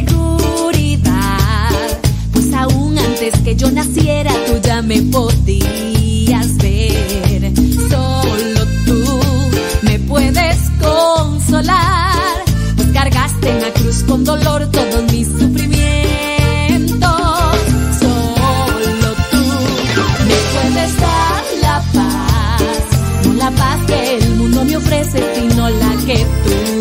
seguridad, pues aún antes que yo naciera tú ya me podías ver. Solo tú me puedes consolar, pues cargaste en la cruz con dolor todos mis sufrimientos. Solo tú me puedes dar la paz, no la paz que el mundo me ofrece, sino la que tú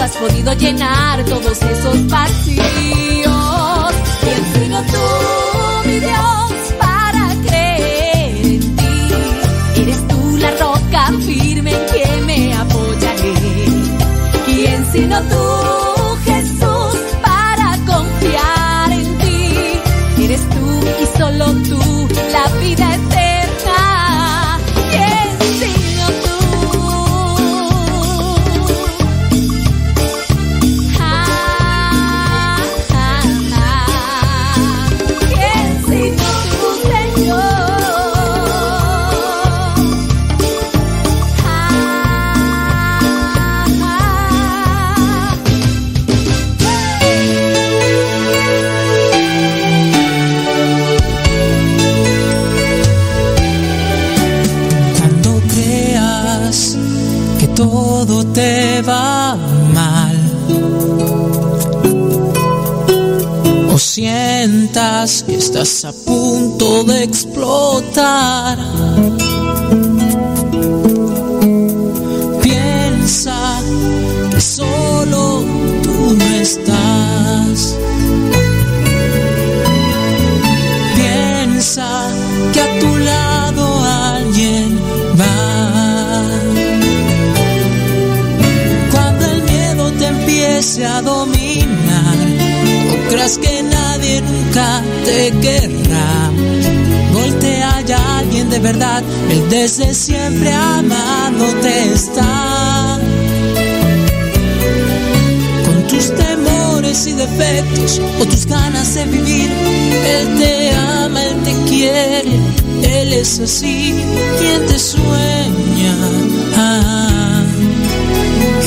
has podido llenar todos esos vacíos. He sido tú, mi Dios, estás a punto de explotar, piensa que solo tú no estás. Piensa que a tu lado alguien va. Cuando el miedo te empiece a dominar, o creas que nadie nunca te querrá. Voltea ya alguien de verdad, él desde siempre amándote está. Con tus temores y defectos o tus ganas de vivir, él te ama, él te quiere, él es así, quien te sueña. Ah,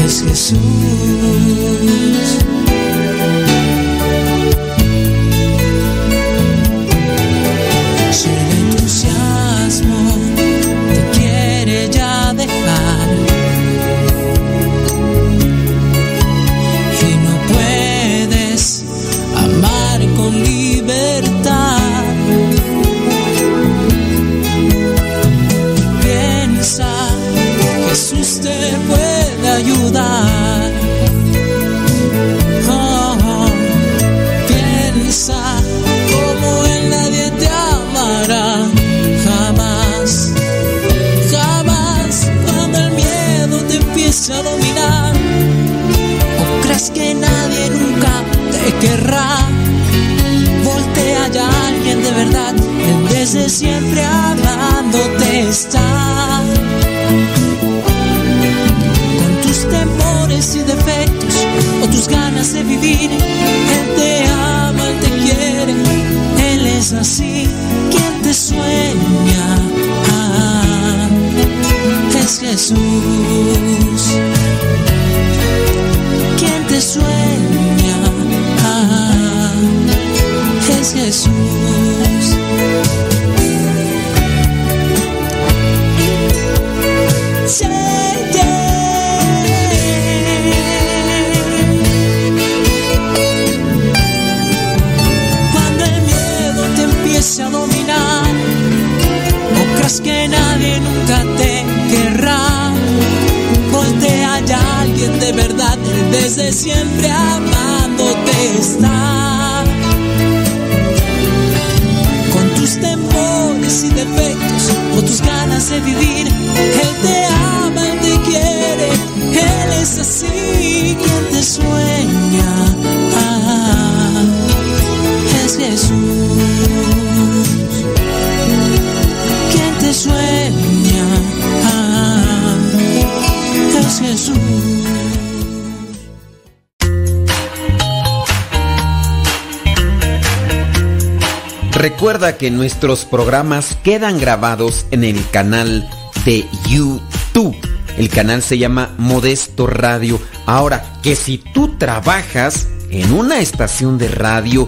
es Jesús. Te sueña. Ah. Recuerda que nuestros programas quedan grabados en el canal de YouTube. El canal se llama Modesto Radio. Ahora, que si tú trabajas en una estación de radio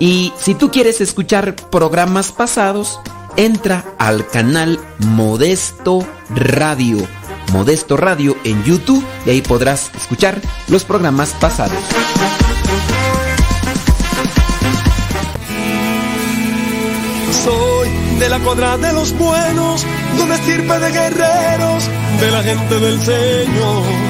Y si tú quieres escuchar programas pasados, entra al canal Modesto Radio. Modesto Radio en YouTube y ahí podrás escuchar los programas pasados. Soy de la cuadra de los buenos, de una estirpe de guerreros, de la gente del Señor.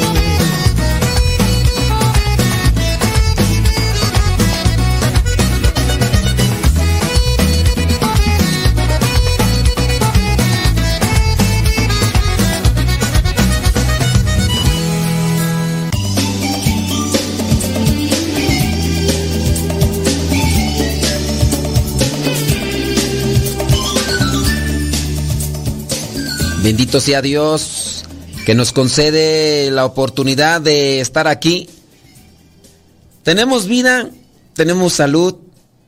Bendito sea Dios que nos concede la oportunidad de estar aquí. Tenemos vida, tenemos salud.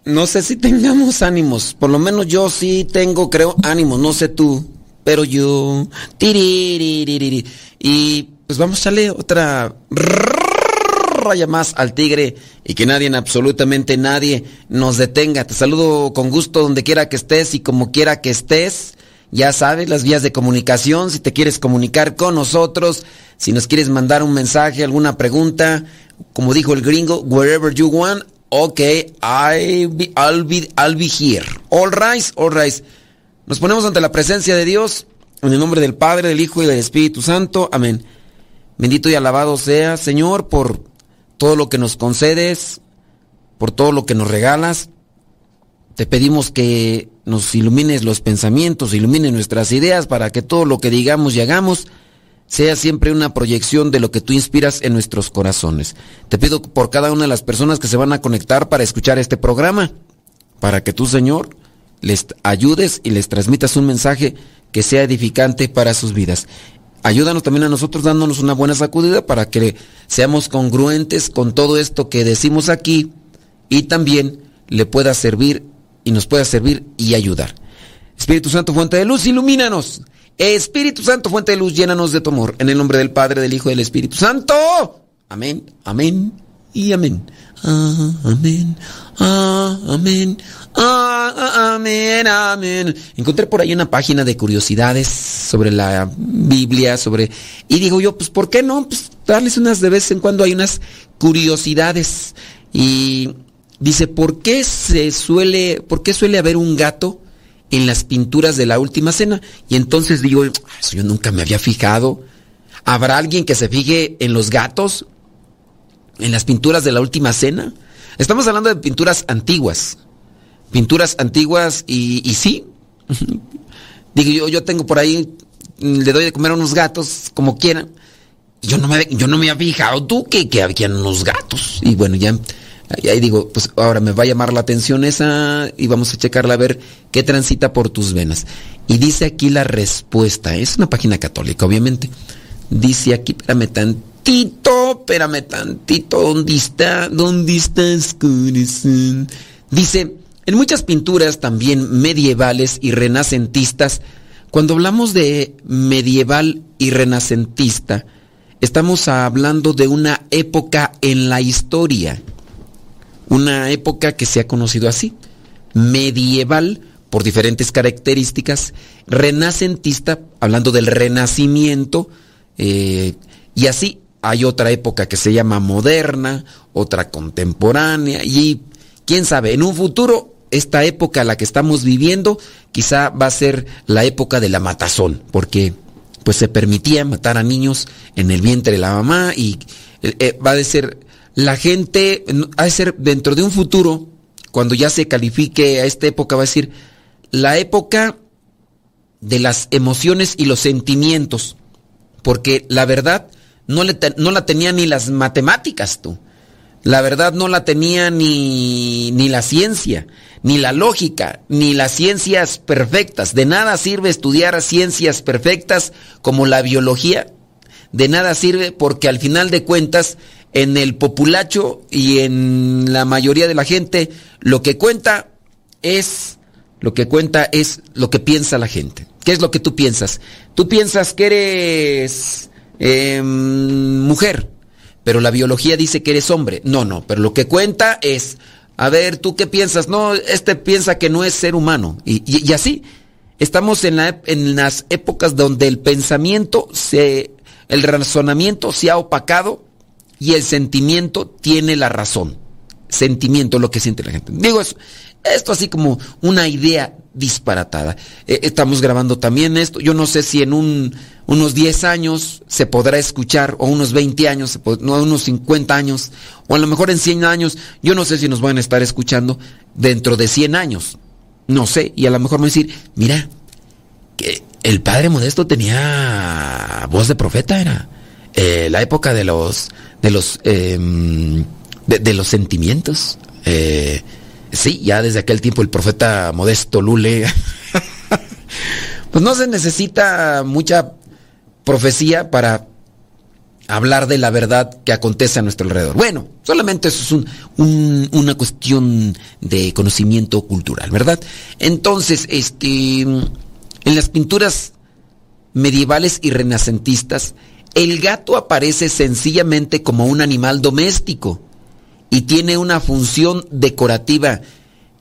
No sé si tengamos ánimos. Por lo menos yo sí tengo, creo, ánimos. No sé tú, pero yo. Y pues vamos a echarle otra raya más al tigre y que nadie, absolutamente nadie, nos detenga. Te saludo con gusto donde quiera que estés y como quiera que estés. Ya sabes, las vías de comunicación, si te quieres comunicar con nosotros, si nos quieres mandar un mensaje, alguna pregunta, como dijo el gringo, wherever you want, ok, I'll be, I'll be, here. All right, all right. Nos ponemos ante la presencia de Dios, en el nombre del Padre, del Hijo y del Espíritu Santo. Amén. Bendito y alabado sea, Señor, por todo lo que nos concedes, por todo lo que nos regalas. Te pedimos que nos ilumines los pensamientos, ilumines nuestras ideas para que todo lo que digamos y hagamos sea siempre una proyección de lo que tú inspiras en nuestros corazones. Te pido por cada una de las personas que se van a conectar para escuchar este programa, para que tú, Señor, les ayudes y les transmitas un mensaje que sea edificante para sus vidas. Ayúdanos también a nosotros dándonos una buena sacudida para que seamos congruentes con todo esto que decimos aquí y también le pueda servir y nos pueda servir y ayudar. Espíritu Santo, fuente de luz, ilumínanos. Espíritu Santo, fuente de luz, llénanos de tu amor. En el nombre del Padre, del Hijo y del Espíritu Santo. Amén, amén y amén. Ah, amén, ah, amén, ah, amén, amén. Encontré por ahí una página de curiosidades sobre la Biblia, sobre... Y digo yo, pues, ¿por qué no? Pues darles unas de vez en cuando hay unas curiosidades. Y Dice, ¿por qué se suele, por qué suele haber un gato en las pinturas de la última cena? Y entonces digo, eso yo nunca me había fijado. ¿Habrá alguien que se fije en los gatos? ¿En las pinturas de la última cena? Estamos hablando de pinturas antiguas. Pinturas antiguas y, sí. digo, yo, yo tengo por ahí, le doy de comer a unos gatos, como quieran. Yo no me, yo no me había fijado tú que, que había unos gatos. Y bueno, ya Ahí digo, pues ahora me va a llamar la atención esa y vamos a checarla a ver qué transita por tus venas. Y dice aquí la respuesta, es una página católica, obviamente. Dice aquí, espérame tantito, espérame tantito, ¿dónde está? ¿Dónde estás, corazón? Dice, en muchas pinturas también medievales y renacentistas, cuando hablamos de medieval y renacentista, estamos hablando de una época en la historia una época que se ha conocido así, medieval por diferentes características, renacentista, hablando del renacimiento, eh, y así hay otra época que se llama moderna, otra contemporánea, y quién sabe, en un futuro, esta época a la que estamos viviendo, quizá va a ser la época de la matazón, porque pues se permitía matar a niños en el vientre de la mamá y eh, eh, va a ser la gente, ha ser dentro de un futuro, cuando ya se califique a esta época, va a decir, la época de las emociones y los sentimientos, porque la verdad no, no la tenía ni las matemáticas tú, la verdad no la tenía ni, ni la ciencia, ni la lógica, ni las ciencias perfectas. De nada sirve estudiar ciencias perfectas como la biología. De nada sirve porque al final de cuentas en el populacho y en la mayoría de la gente, lo que cuenta es lo que cuenta es lo que piensa la gente. ¿Qué es lo que tú piensas? Tú piensas que eres em, mujer, pero la biología dice que eres hombre. No, no, pero lo que cuenta es, a ver, ¿tú qué piensas? No, este piensa que no es ser humano. Y, así, estamos en, la, en las épocas donde el pensamiento se, el razonamiento se ha opacado y el sentimiento tiene la razón. Sentimiento, lo que siente la gente. Digo eso, esto así como una idea disparatada. Eh, estamos grabando también esto. Yo no sé si en un, unos 10 años se podrá escuchar, o unos 20 años, no, unos 50 años, o a lo mejor en 100 años. Yo no sé si nos van a estar escuchando dentro de 100 años. No sé. Y a lo mejor me decir, mira, que el padre modesto tenía voz de profeta, era eh, la época de los de los, em, de, los sentimientos. Eh, sí, ya desde aquel tiempo el profeta Modesto Lule, pues no se necesita mucha profecía para hablar de la verdad que acontece a nuestro alrededor. Bueno, solamente eso es una cuestión de conocimiento cultural, ¿verdad? Entonces, este, en las pinturas medievales y renacentistas, el gato aparece sencillamente como un animal doméstico y tiene una función decorativa.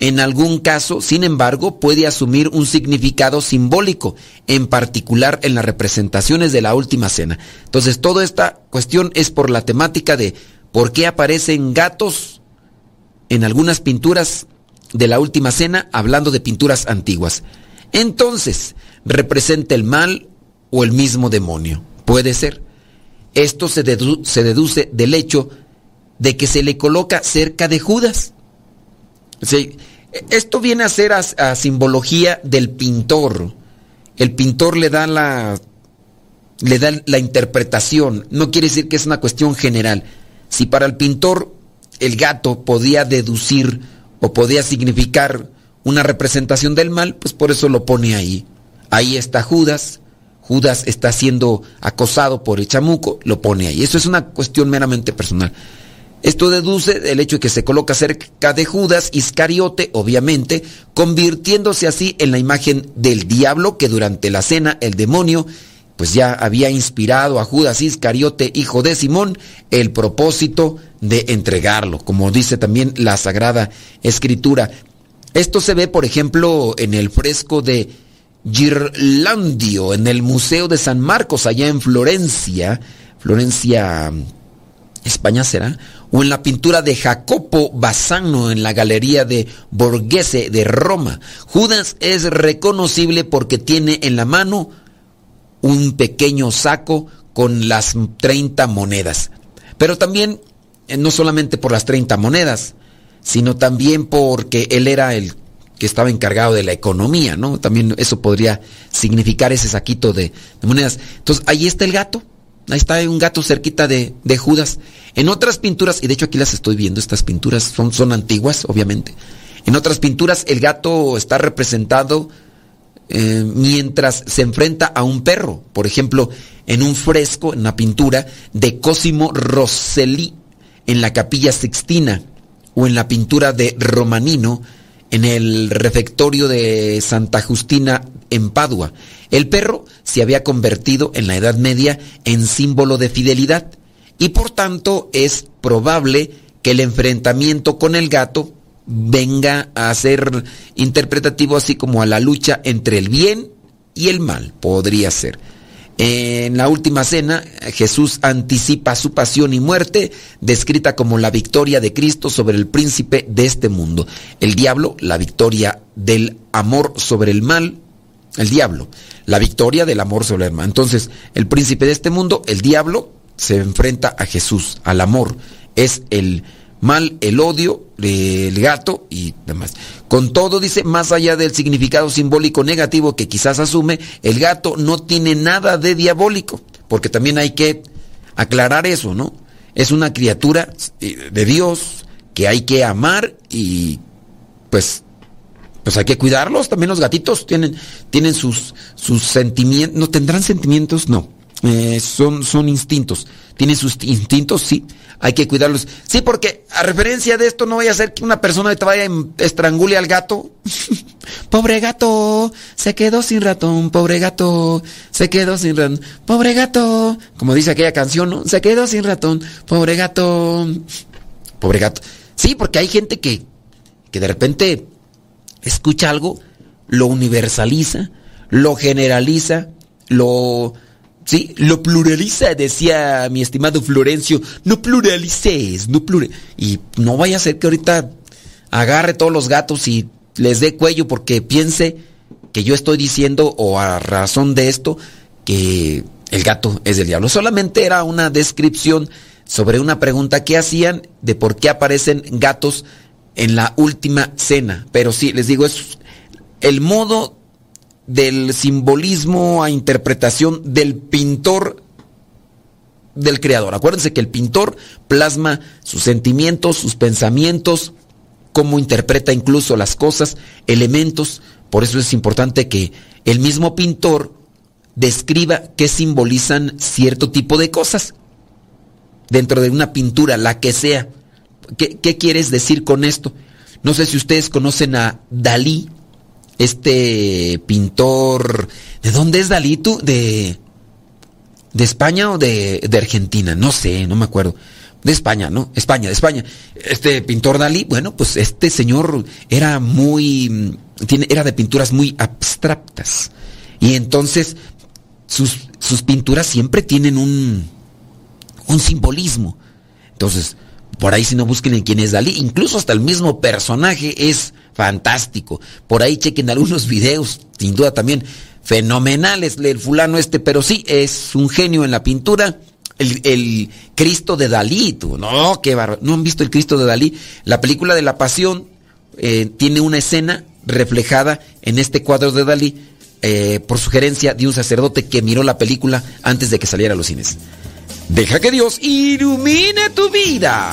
En algún caso, sin embargo, puede asumir un significado simbólico, en particular en las representaciones de la Última Cena. Entonces, toda esta cuestión es por la temática de por qué aparecen gatos en algunas pinturas de la Última Cena, hablando de pinturas antiguas. Entonces, representa el mal o el mismo demonio. Puede ser. Esto se, deduce del hecho de que se le coloca cerca de Judas. esto viene a ser a, simbología del pintor. El pintor le da la le da la interpretación. No quiere decir que es una cuestión general. Si para el pintor el gato podía deducir o podía significar una representación del mal, pues por eso lo pone ahí. Ahí está Judas, Judas está siendo acosado por el chamuco, lo pone ahí. Eso es una cuestión meramente personal. Esto deduce el hecho de que se coloca cerca de Judas Iscariote, obviamente, convirtiéndose así en la imagen del diablo que durante la cena el demonio pues ya había inspirado a Judas Iscariote, hijo de Simón, el propósito de entregarlo, como dice también la Sagrada Escritura. Esto se ve, por ejemplo, en el fresco de Girlandio en el Museo de San Marcos, allá en Florencia, Florencia, España será, o en la pintura de Jacopo Bassano en la Galería de Borghese de Roma. Judas es reconocible porque tiene en la mano un pequeño saco con las 30 monedas. Pero también, eh, no solamente por las 30 monedas, sino también porque él era el que estaba encargado de la economía, ¿no? También eso podría significar ese saquito de, monedas. Entonces, ahí está el gato, Ahí está un gato cerquita de, de, Judas. En otras pinturas, y de hecho aquí las estoy viendo, estas pinturas son, son antiguas, obviamente. En otras pinturas el gato está representado eh, mientras se enfrenta a un perro. Por ejemplo, en un fresco, en una pintura de Cosimo Rosselli en la capilla Sixtina o en la pintura de Romanino en el refectorio de Santa Justina en Padua. El perro se había convertido en la Edad Media en símbolo de fidelidad y por tanto es probable que el enfrentamiento con el gato venga a ser interpretativo así como a la lucha entre el bien y el mal, podría ser. En la última cena, Jesús anticipa su pasión y muerte, descrita como la victoria de Cristo sobre el príncipe de este mundo. El diablo, la victoria del amor sobre el mal, el diablo, la victoria del amor sobre el mal. Entonces, el príncipe de este mundo, el diablo, se enfrenta a Jesús, al amor. Es el mal, el odio, el gato y demás. Con todo, dice, más allá del significado simbólico negativo que quizás asume, el gato no tiene nada de diabólico, porque también hay que aclarar eso, ¿no? Es una criatura eh, de Dios que hay que amar y pues pues hay que cuidarlos, también los gatitos tienen, tienen sus, sus sentimientos, ¿no tendrán sentimientos? No, eh, son, son instintos, tienen sus instintos, sí, hay que cuidarlos. Sí, porque a referencia de esto no vaya a ser que una persona te vaya a estrangule al gato. pobre gato, se quedó sin ratón, pobre gato, se quedó sin ratón, pobre gato. Como dice aquella canción, ¿no? Se quedó sin ratón, pobre gato, pobre gato. Sí, porque hay gente que, que de repente escucha algo, lo universaliza, lo generaliza, lo Sí, lo pluraliza, decía mi estimado Florencio. No pluralices, no plural. Y no vaya a ser que ahorita agarre todos los gatos y les dé cuello porque piense que yo estoy diciendo, o a razón de esto, que el gato es del diablo. Solamente era una descripción sobre una pregunta que hacían de por qué aparecen gatos en la última cena. Pero sí, les digo, es el modo del simbolismo a interpretación del pintor del creador. Acuérdense que el pintor plasma sus sentimientos, sus pensamientos, cómo interpreta incluso las cosas, elementos. Por eso es importante que el mismo pintor describa qué simbolizan cierto tipo de cosas dentro de una pintura, la que sea. ¿Qué, qué quieres decir con esto? No sé si ustedes conocen a Dalí, este pintor, ¿de dónde es Dalí tú? ¿De, de España o de, de, Argentina? No sé, no me acuerdo. De España, ¿no? España, de España. Este pintor Dalí, bueno, pues este señor era muy, tiene, era de pinturas muy abstractas. Y entonces sus, sus pinturas siempre tienen un, un simbolismo. Entonces, por ahí si no busquen en quién es Dalí, incluso hasta el mismo personaje es fantástico. Por ahí chequen algunos videos, sin duda también fenomenales, el fulano este, pero sí, es un genio en la pintura. El, Cristo de Dalí, no, qué barro. ¿No han visto el Cristo de Dalí? La película de la Pasión eh, tiene una escena reflejada en este cuadro de Dalí eh, por sugerencia de un sacerdote que miró la película antes de que saliera a los cines. Deja que Dios ilumine tu vida.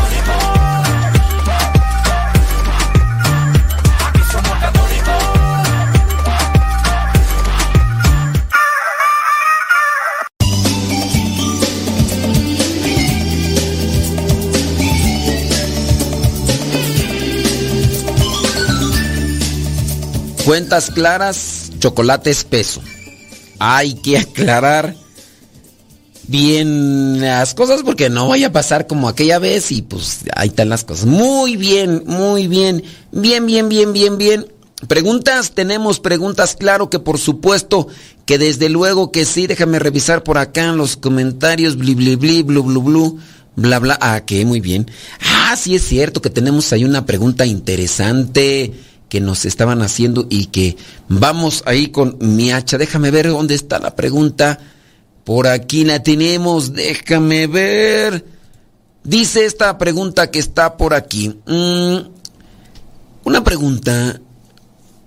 Cuentas claras, chocolate espeso. Hay que aclarar bien las cosas porque no vaya a pasar como aquella vez y pues ahí están las cosas. Muy bien, muy bien, bien, bien, bien, bien, bien. Preguntas, tenemos preguntas, claro que por supuesto que desde luego que sí, déjame revisar por acá en los comentarios, bli, bli, bli, blu, blu, blu, bla, bla, ah, que muy bien. Ah, sí es cierto que tenemos ahí una pregunta interesante que nos estaban haciendo y que vamos ahí con mi hacha. Déjame ver dónde está la pregunta. Por aquí la tenemos, déjame ver. Dice esta pregunta que está por aquí. Mm, una pregunta.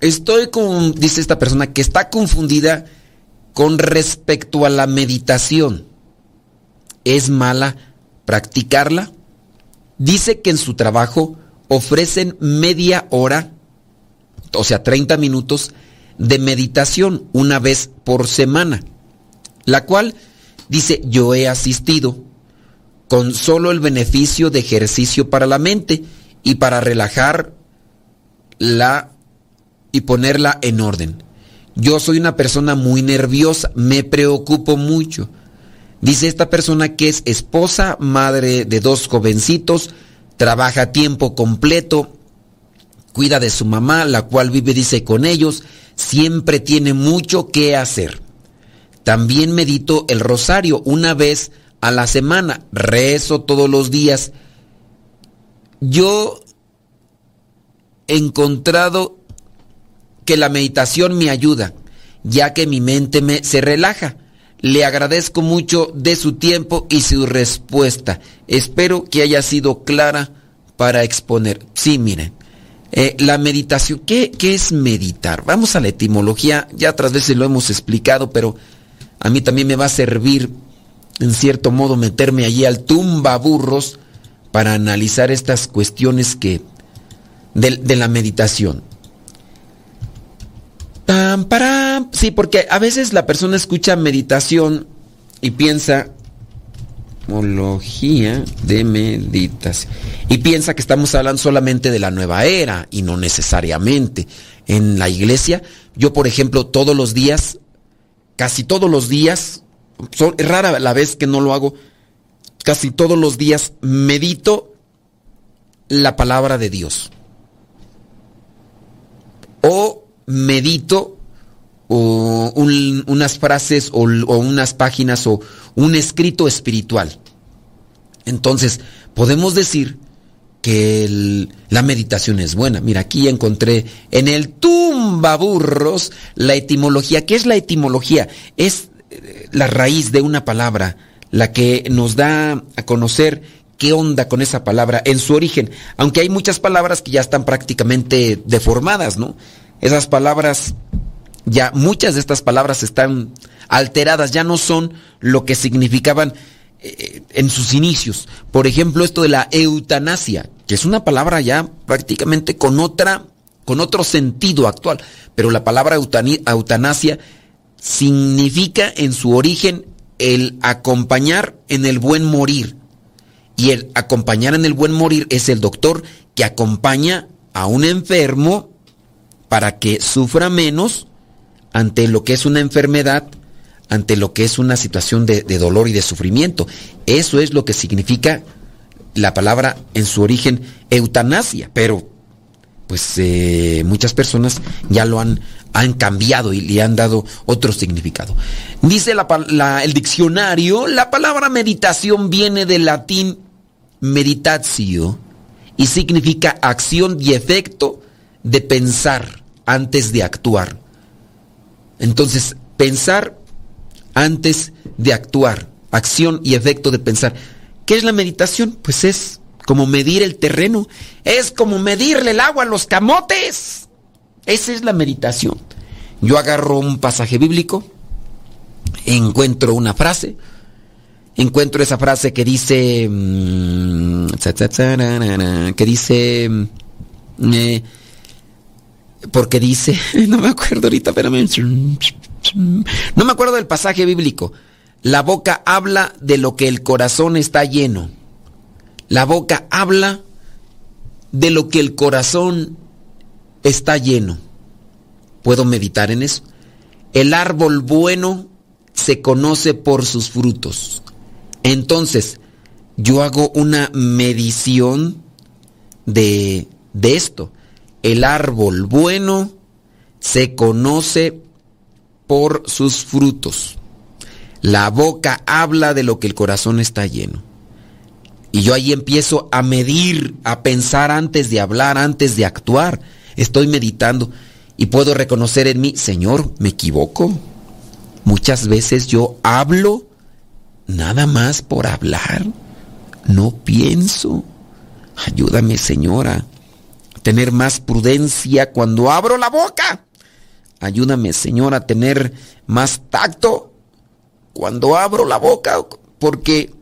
Estoy con, dice esta persona, que está confundida con respecto a la meditación. ¿Es mala practicarla? Dice que en su trabajo ofrecen media hora o sea, 30 minutos de meditación una vez por semana, la cual dice, yo he asistido con solo el beneficio de ejercicio para la mente y para relajar la y ponerla en orden. Yo soy una persona muy nerviosa, me preocupo mucho. Dice esta persona que es esposa, madre de dos jovencitos, trabaja a tiempo completo, cuida de su mamá, la cual vive, dice, con ellos, siempre tiene mucho que hacer. También medito el rosario una vez a la semana, rezo todos los días. Yo he encontrado que la meditación me ayuda, ya que mi mente me, se relaja. Le agradezco mucho de su tiempo y su respuesta. Espero que haya sido clara para exponer. Sí, miren, eh, la meditación, ¿qué, ¿qué, es meditar? Vamos a la etimología, ya otras veces lo hemos explicado, pero a mí también me va a servir, en cierto modo, meterme allí al tumba burros para analizar estas cuestiones que de, de la meditación. Pam, param. Sí, porque a veces la persona escucha meditación y piensa, Etimología de meditación. Y piensa que estamos hablando solamente de la nueva era y no necesariamente. En la iglesia, yo por ejemplo, todos los días, casi todos los días, son, es rara la vez que no lo hago, casi todos los días medito la palabra de Dios. O medito o unas frases o, unas páginas o un escrito espiritual. Entonces, podemos decir que la meditación es buena. Mira, aquí encontré en el tumbaburros la etimología. ¿Qué es la etimología? Es eh, la raíz de una palabra, la que nos da a conocer qué onda con esa palabra en su origen. Aunque hay muchas palabras que ya están prácticamente deformadas, ¿no? Esas palabras, ya muchas de estas palabras están alteradas, ya no son lo que significaban eh, en sus inicios. Por ejemplo, esto de la eutanasia, que es una palabra ya prácticamente con otra con otro sentido actual, pero la palabra eutanasia significa en su origen el acompañar en el buen morir. Y el acompañar en el buen morir es el doctor que acompaña a un enfermo para que sufra menos ante lo que es una enfermedad ante lo que es una situación de, dolor y de sufrimiento. Eso es lo que significa la palabra en su origen eutanasia, pero pues eh, muchas personas ya lo han, han cambiado y le han dado otro significado. Dice el diccionario, la palabra meditación viene del latín meditatio y significa acción y efecto de pensar antes de actuar. Entonces, pensar antes de actuar. Acción y efecto de pensar. ¿Qué es la meditación? Pues es como medir el terreno. Es como medirle el agua a los camotes. Esa es la meditación. Yo agarro un pasaje bíblico, encuentro una frase encuentro esa frase que dice, mm, que dice, mm, eh, porque dice, no me acuerdo ahorita, espérame, no me acuerdo del pasaje bíblico. La boca habla de lo que el corazón está lleno. La boca habla de lo que el corazón está lleno. Puedo meditar en eso. El árbol bueno se conoce por sus frutos. Entonces, yo hago una medición de, de esto. El árbol bueno se conoce por sus frutos. La boca habla de lo que el corazón está lleno. Y yo ahí empiezo a medir, a pensar antes de hablar, antes de actuar. Estoy meditando y puedo reconocer en mí, Señor, me equivoco. Muchas veces yo hablo nada más por hablar. No pienso. Ayúdame, Señora, tener más prudencia cuando abro la boca. Ayúdame, Señor, a tener más tacto cuando abro la boca, porque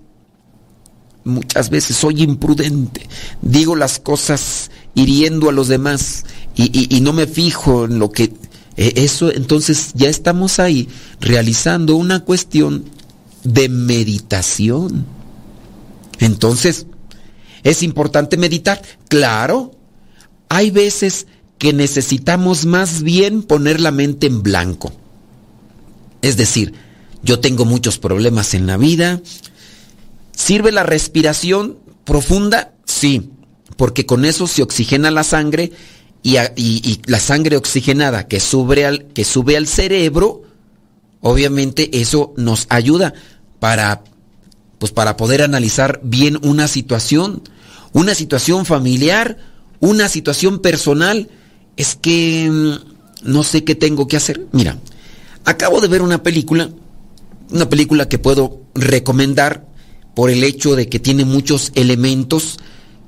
muchas veces soy imprudente. Digo las cosas hiriendo a los demás y, no me fijo en lo que... eh, Eso, entonces ya estamos ahí realizando una cuestión de meditación. Entonces, ¿es importante meditar? Claro. Hay veces que necesitamos más bien poner la mente en blanco. Es decir, yo tengo muchos problemas en la vida. ¿Sirve la respiración profunda? Sí, porque con eso se oxigena la sangre y, la sangre oxigenada que sube, al, que sube al cerebro, obviamente eso nos ayuda para, pues para poder analizar bien una situación, una situación familiar, una situación personal. Es que mm, no sé qué tengo que hacer. Mira, acabo de ver una película, una película que puedo recomendar por el hecho de que tiene muchos elementos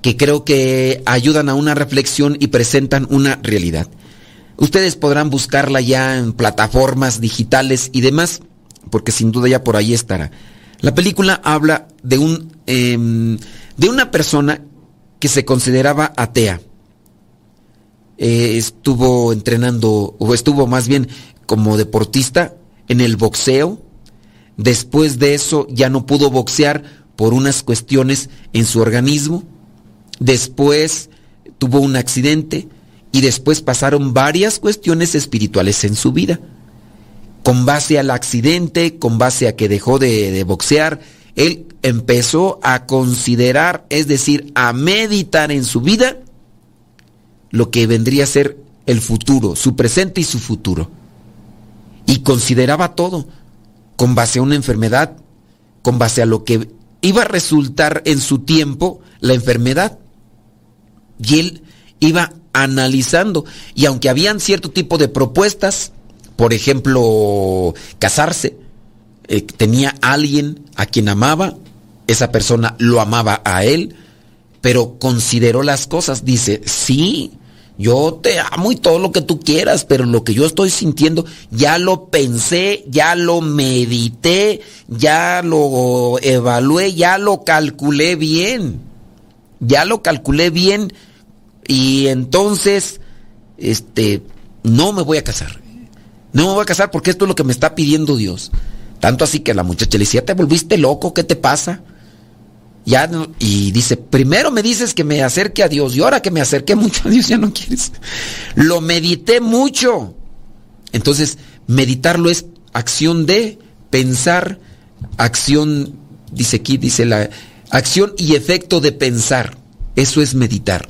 que creo que ayudan a una reflexión y presentan una realidad. Ustedes podrán buscarla ya en plataformas digitales y demás, porque sin duda ya por ahí estará. La película habla de un em, de una persona que se consideraba atea. Eh, estuvo entrenando, o estuvo más bien como deportista en el boxeo. Después de eso ya no pudo boxear por unas cuestiones en su organismo. Después tuvo un accidente y después pasaron varias cuestiones espirituales en su vida. Con base al accidente, con base a que dejó de, de boxear, él empezó a considerar, es decir, a meditar en su vida lo que vendría a ser el futuro, su presente y su futuro. Y consideraba todo con base a una enfermedad, con base a lo que iba a resultar en su tiempo la enfermedad. Y él iba analizando. Y aunque habían cierto tipo de propuestas, por ejemplo, casarse, eh, tenía alguien a quien amaba, esa persona lo amaba a él, pero consideró las cosas, dice, sí, yo te amo y todo lo que tú quieras, pero lo que yo estoy sintiendo, ya lo pensé, ya lo medité, ya lo evalué, ya lo calculé bien, ya lo calculé bien y entonces, este, no me voy a casar. No me voy a casar porque esto es lo que me está pidiendo Dios. Tanto así que la muchacha le decía, ¿te volviste loco? ¿Qué te pasa? Ya y dice, primero me dices que me acerque a Dios y ahora que me acerqué mucho a Dios ya no quieres. Lo medité mucho. Entonces, meditarlo es acción de pensar, acción, dice aquí, dice la acción y efecto de pensar. Eso es meditar.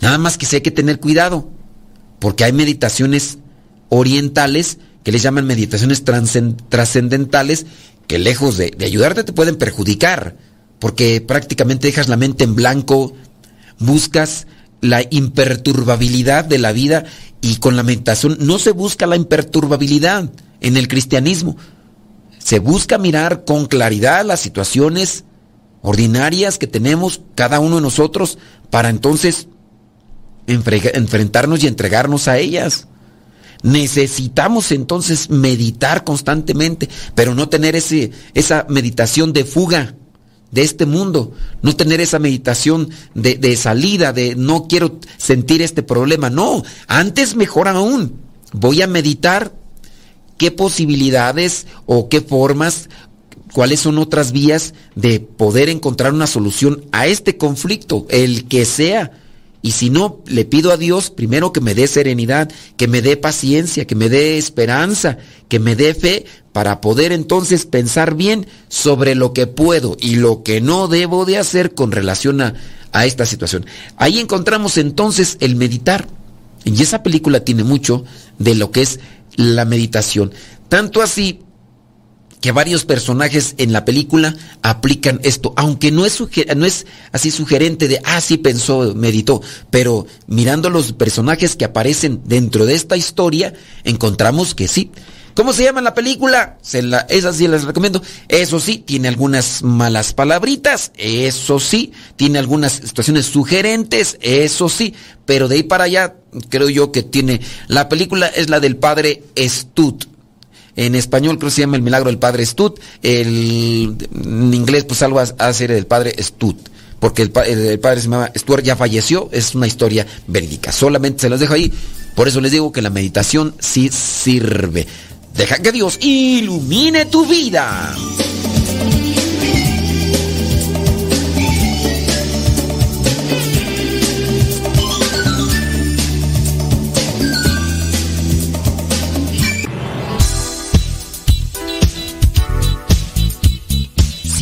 Nada más que sí hay que tener cuidado, porque hay meditaciones orientales que les llaman meditaciones trascendentales que lejos de, de ayudarte te pueden perjudicar, porque prácticamente dejas la mente en blanco, buscas la imperturbabilidad de la vida y con la meditación no se busca la imperturbabilidad en el cristianismo. Se busca mirar con claridad las situaciones ordinarias que tenemos cada uno de nosotros para entonces enfre- enfrentarnos y entregarnos a ellas. Necesitamos entonces meditar constantemente, pero no tener ese, esa meditación de fuga de este mundo, no tener esa meditación de, de salida, de no quiero sentir este problema, no, antes mejor aún, voy a meditar qué posibilidades o qué formas, cuáles son otras vías de poder encontrar una solución a este conflicto, el que sea. Y si no, le pido a Dios primero que me dé serenidad, que me dé paciencia, que me dé esperanza, que me dé fe, para poder entonces pensar bien sobre lo que puedo y lo que no debo de hacer con relación a, esta situación. Ahí encontramos entonces el meditar. Y esa película tiene mucho de lo que es la meditación. Tanto así que varios personajes en la película aplican esto, aunque no es, no es así sugerente de, ah, sí pensó, meditó, pero mirando los personajes que aparecen dentro de esta historia, encontramos que sí. ¿Cómo se llama la película? Se la, esa sí les recomiendo. Eso sí, tiene algunas malas palabritas, eso sí, tiene algunas situaciones sugerentes, eso sí, pero de ahí para allá creo yo que tiene... La película es la del padre Stud en español creo que se llama El Milagro del Padre Stud. El, en inglés pues algo a, hacer el Padre Stud. Porque el, el, padre se llama Stuart, ya falleció. Es una historia verídica. Solamente se los dejo ahí. Por eso les digo que la meditación sí sirve. Deja que Dios ilumine tu vida.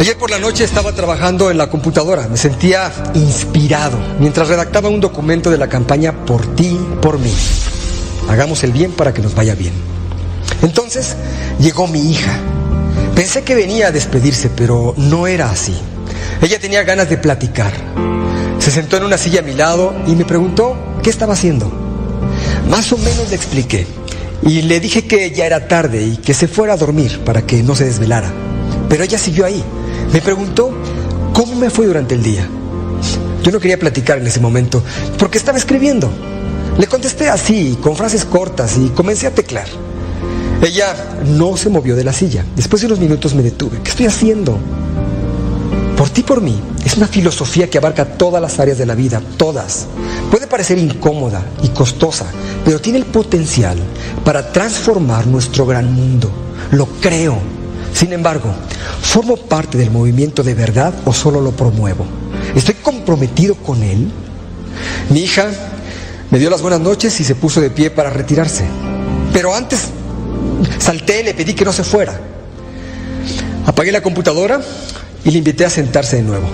Ayer por la noche estaba trabajando en la computadora, me sentía inspirado mientras redactaba un documento de la campaña Por ti, por mí. Hagamos el bien para que nos vaya bien. Entonces llegó mi hija. Pensé que venía a despedirse, pero no era así. Ella tenía ganas de platicar. Se sentó en una silla a mi lado y me preguntó qué estaba haciendo. Más o menos le expliqué. Y le dije que ya era tarde y que se fuera a dormir para que no se desvelara. Pero ella siguió ahí. Me preguntó cómo me fue durante el día. Yo no quería platicar en ese momento porque estaba escribiendo. Le contesté así, con frases cortas y comencé a teclar. Ella no se movió de la silla. Después de unos minutos me detuve. ¿Qué estoy haciendo? Ti, por mí, es una filosofía que abarca todas las áreas de la vida, todas. Puede parecer incómoda y costosa, pero tiene el potencial para transformar nuestro gran mundo. Lo creo. Sin embargo, ¿formo parte del movimiento de verdad o solo lo promuevo? ¿Estoy comprometido con él? Mi hija me dio las buenas noches y se puso de pie para retirarse. Pero antes salté y le pedí que no se fuera. Apagué la computadora, y le invité a sentarse de nuevo.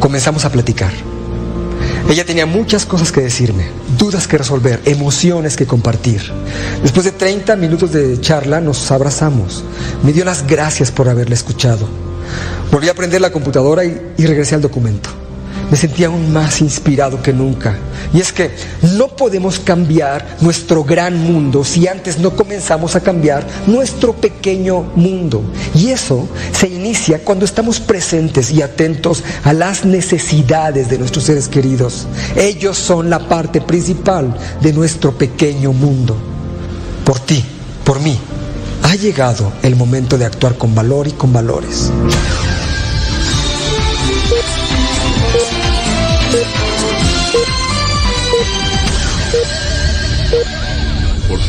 Comenzamos a platicar. Ella tenía muchas cosas que decirme, dudas que resolver, emociones que compartir. Después de 30 minutos de charla nos abrazamos. Me dio las gracias por haberla escuchado. Volví a prender la computadora y, y regresé al documento me sentía aún más inspirado que nunca. Y es que no podemos cambiar nuestro gran mundo si antes no comenzamos a cambiar nuestro pequeño mundo. Y eso se inicia cuando estamos presentes y atentos a las necesidades de nuestros seres queridos. Ellos son la parte principal de nuestro pequeño mundo. Por ti, por mí, ha llegado el momento de actuar con valor y con valores.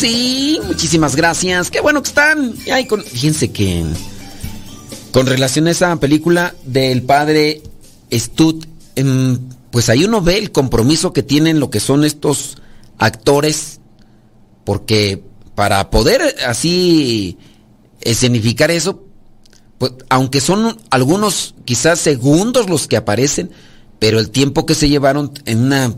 Sí, muchísimas gracias. Qué bueno que están. Ay, con, fíjense que con relación a esa película del padre Stud, em, pues ahí uno ve el compromiso que tienen lo que son estos actores, porque para poder así escenificar eso, pues, aunque son algunos quizás segundos los que aparecen, pero el tiempo que se llevaron en una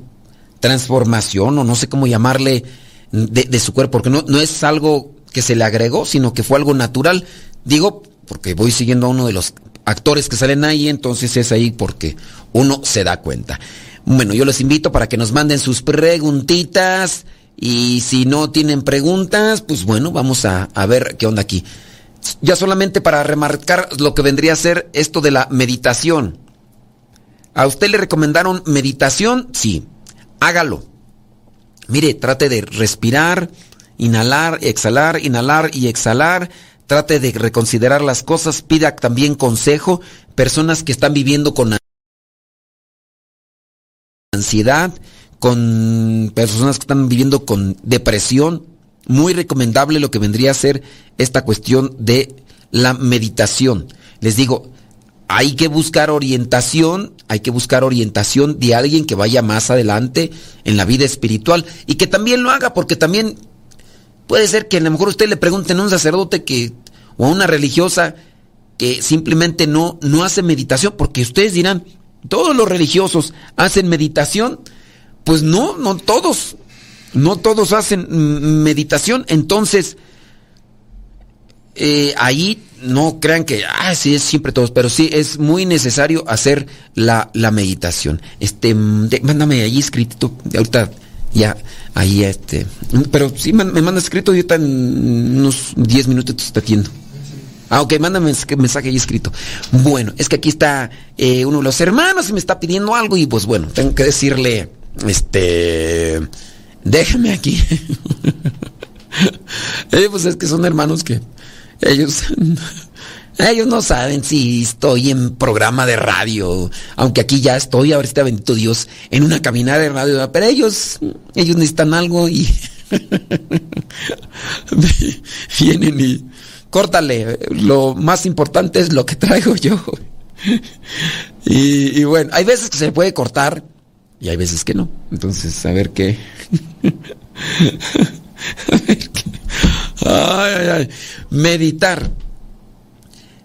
transformación o no sé cómo llamarle de, de su cuerpo, porque no, no es algo que se le agregó, sino que fue algo natural. Digo, porque voy siguiendo a uno de los actores que salen ahí, entonces es ahí porque uno se da cuenta. Bueno, yo les invito para que nos manden sus preguntitas y si no tienen preguntas, pues bueno, vamos a, a ver qué onda aquí. Ya solamente para remarcar lo que vendría a ser esto de la meditación. ¿A usted le recomendaron meditación? Sí, hágalo. Mire, trate de respirar, inhalar, exhalar, inhalar y exhalar. Trate de reconsiderar las cosas, pida también consejo. Personas que están viviendo con ansiedad, con personas que están viviendo con depresión. Muy recomendable lo que vendría a ser esta cuestión de la meditación. Les digo, hay que buscar orientación, hay que buscar orientación de alguien que vaya más adelante en la vida espiritual y que también lo haga, porque también puede ser que a lo mejor usted le pregunten a un sacerdote que o a una religiosa que simplemente no no hace meditación, porque ustedes dirán, todos los religiosos hacen meditación, pues no, no todos, no todos hacen meditación, entonces eh, ahí no crean que, ah, sí, es siempre todos, pero sí es muy necesario hacer la, la meditación. Este, mándame ahí escrito, ahorita ya, ahí este, pero sí me manda escrito, yo en unos 10 minutos te atiendo. Ah, ok, mándame mensaje ahí escrito. Bueno, es que aquí está eh, uno de los hermanos y me está pidiendo algo y pues bueno, tengo que decirle, este, déjame aquí. eh, pues es que son hermanos que ellos, ellos no saben si estoy en programa de radio, aunque aquí ya estoy, ahora está bendito Dios, en una caminada de radio, pero ellos, ellos necesitan algo y vienen y córtale, lo más importante es lo que traigo yo. y, y bueno, hay veces que se puede cortar y hay veces que no. Entonces, a ver qué. a ver qué. Ay, ay, ay. Meditar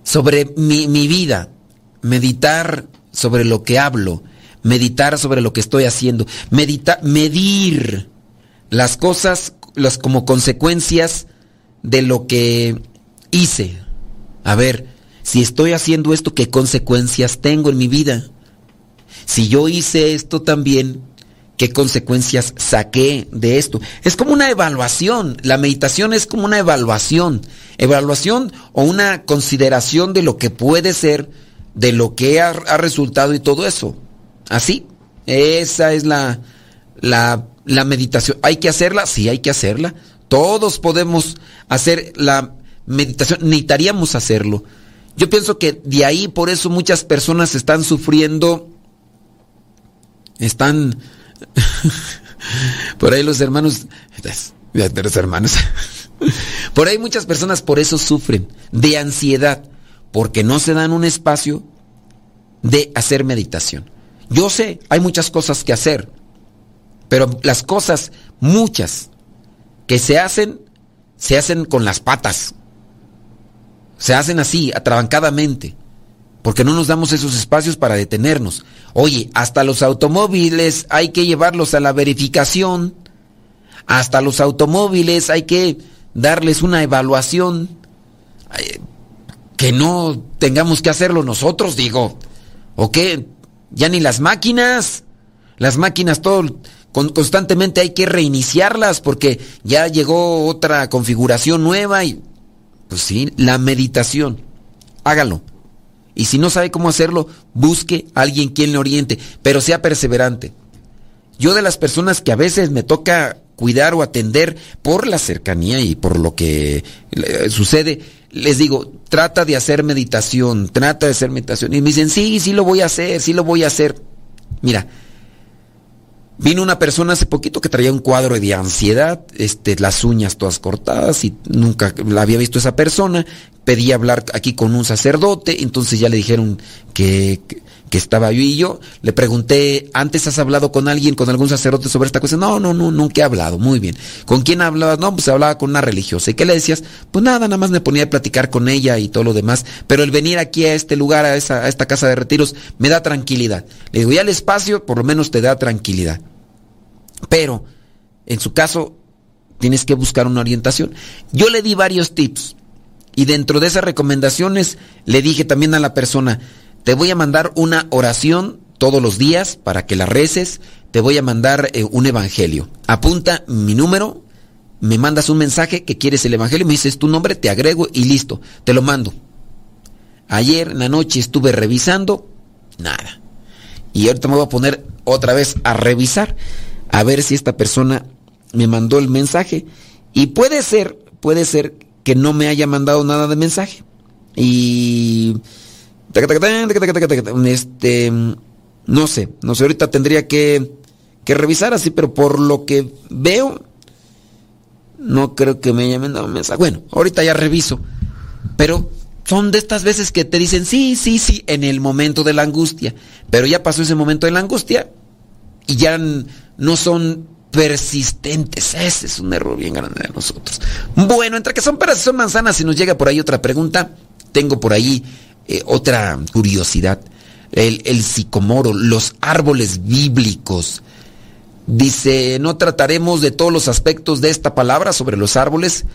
sobre mi, mi, vida, meditar sobre lo que hablo, meditar sobre lo que estoy haciendo, medita, medir las cosas las, como consecuencias de lo que hice. A ver, si estoy haciendo esto, ¿qué consecuencias tengo en mi vida? Si yo hice esto también, qué consecuencias saqué de esto. Es como una evaluación, la meditación es como una evaluación, evaluación o una consideración de lo que puede ser, de lo que ha, resultado y todo eso. Así, esa es la, la, meditación. ¿Hay que hacerla? Sí, hay que hacerla. Todos podemos hacer la meditación, necesitaríamos hacerlo. Yo pienso que de ahí por eso muchas personas están sufriendo, están por ahí los hermanos, los hermanos, por ahí muchas personas por eso sufren de ansiedad, porque no se dan un espacio de hacer meditación. Yo sé, hay muchas cosas que hacer, pero las cosas, muchas, que se hacen, se hacen con las patas. Se hacen así, atrabancadamente porque no nos damos esos espacios para detenernos. Oye, hasta los automóviles hay que llevarlos a la verificación, hasta los automóviles hay que darles una evaluación, que no tengamos que hacerlo nosotros, digo, ¿o qué? Ya ni las máquinas, las máquinas todo constantemente hay que reiniciarlas porque ya llegó otra configuración nueva y Pues sí, la meditación. Hágalo. Y si no sabe cómo hacerlo, busque a alguien quien le oriente, pero sea perseverante. Yo de las personas que a veces me toca cuidar o atender por la cercanía y por lo que sucede, les digo, trata de hacer meditación, trata de hacer meditación. Y me dicen, sí, sí lo voy a hacer, sí lo voy a hacer. Mira, Vino una persona hace poquito que traía un cuadro de ansiedad, este, las uñas todas cortadas y nunca la había visto esa persona. Pedí hablar aquí con un sacerdote, entonces ya le dijeron que, que, estaba yo y yo. Le pregunté, ¿antes has hablado con alguien, con algún sacerdote sobre esta cosa? No, no, no, nunca he hablado. Muy bien. ¿Con quién hablabas? No, pues hablaba con una religiosa. ¿Y qué le decías? Pues nada, nada más me ponía a platicar con ella y todo lo demás. Pero el venir aquí a este lugar, a, esa, a esta casa de retiros, me da tranquilidad. Le digo, ya el espacio por lo menos te da tranquilidad. Pero, en su caso, tienes que buscar una orientación. Yo le di varios tips y dentro de esas recomendaciones le dije también a la persona, te voy a mandar una oración todos los días para que la reces, te voy a mandar eh, un evangelio. Apunta mi número, me mandas un mensaje que quieres el evangelio, me dices tu nombre, te agrego y listo, te lo mando. Ayer en la noche estuve revisando, nada. Y ahorita me voy a poner otra vez a revisar a ver si esta persona me mandó el mensaje. Y puede ser, puede ser que no me haya mandado nada de mensaje. Y... Este... No sé, no sé, ahorita tendría que, que revisar así, pero por lo que veo, no creo que me haya mandado mensaje. Bueno, ahorita ya reviso. Pero son de estas veces que te dicen sí, sí, sí, en el momento de la angustia. Pero ya pasó ese momento de la angustia y ya no son persistentes. Ese es un error bien grande de nosotros. Bueno, entre que son peras y son manzanas, si nos llega por ahí otra pregunta, tengo por ahí eh, otra curiosidad. El, el sicomoro, los árboles bíblicos. Dice, no trataremos de todos los aspectos de esta palabra sobre los árboles,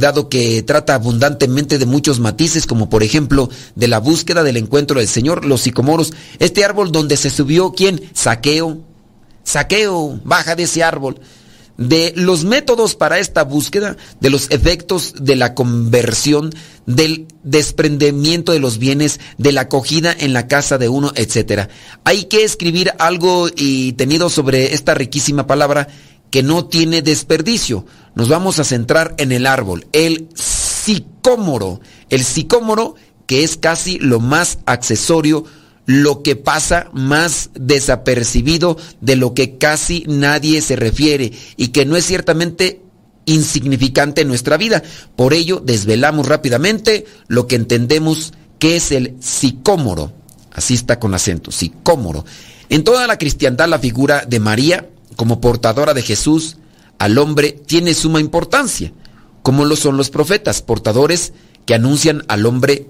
dado que trata abundantemente de muchos matices, como por ejemplo de la búsqueda del encuentro del Señor, los sicomoros, este árbol donde se subió, ¿quién? Saqueo, saqueo, baja de ese árbol, de los métodos para esta búsqueda, de los efectos de la conversión, del desprendimiento de los bienes, de la acogida en la casa de uno, etc. Hay que escribir algo y tenido sobre esta riquísima palabra que no tiene desperdicio. Nos vamos a centrar en el árbol, el sicómoro. El sicómoro que es casi lo más accesorio, lo que pasa más desapercibido de lo que casi nadie se refiere y que no es ciertamente insignificante en nuestra vida. Por ello, desvelamos rápidamente lo que entendemos que es el sicómoro. Así está con acento, sicómoro. En toda la cristiandad la figura de María como portadora de Jesús al hombre tiene suma importancia, como lo son los profetas, portadores que anuncian al hombre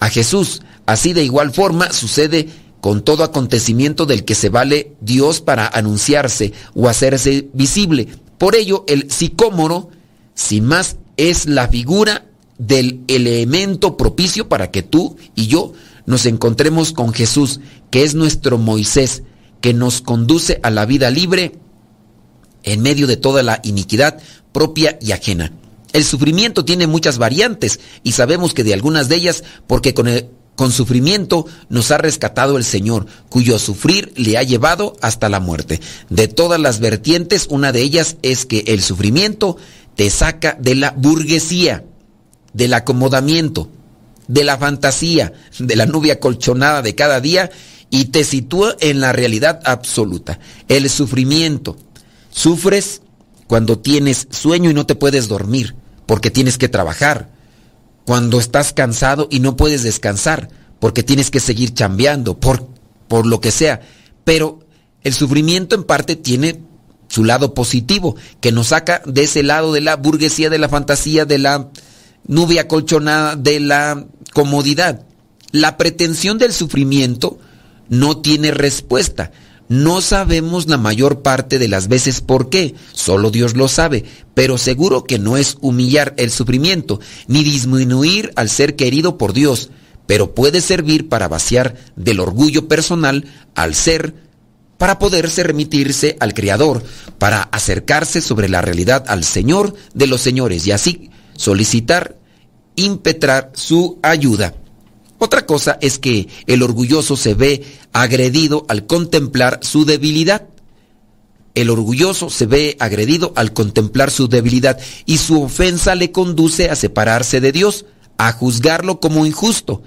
a Jesús. Así de igual forma sucede con todo acontecimiento del que se vale Dios para anunciarse o hacerse visible. Por ello, el sicómoro, sin más, es la figura del elemento propicio para que tú y yo nos encontremos con Jesús, que es nuestro Moisés, que nos conduce a la vida libre en medio de toda la iniquidad propia y ajena. El sufrimiento tiene muchas variantes y sabemos que de algunas de ellas porque con, con sufrimiento nos ha rescatado el Señor, cuyo sufrir le ha llevado hasta la muerte. De todas las vertientes, una de ellas es que el sufrimiento te saca de la burguesía, del acomodamiento, de la fantasía, de la nube acolchonada de cada día y te sitúa en la realidad absoluta. El sufrimiento. Sufres cuando tienes sueño y no te puedes dormir porque tienes que trabajar. Cuando estás cansado y no puedes descansar porque tienes que seguir chambeando, por, por lo que sea. Pero el sufrimiento en parte tiene su lado positivo, que nos saca de ese lado de la burguesía, de la fantasía, de la nube acolchonada, de la comodidad. La pretensión del sufrimiento no tiene respuesta. No sabemos la mayor parte de las veces por qué, solo Dios lo sabe, pero seguro que no es humillar el sufrimiento, ni disminuir al ser querido por Dios, pero puede servir para vaciar del orgullo personal al ser, para poderse remitirse al Creador, para acercarse sobre la realidad al Señor de los señores y así solicitar impetrar su ayuda. Otra cosa es que el orgulloso se ve agredido al contemplar su debilidad. El orgulloso se ve agredido al contemplar su debilidad y su ofensa le conduce a separarse de Dios, a juzgarlo como injusto,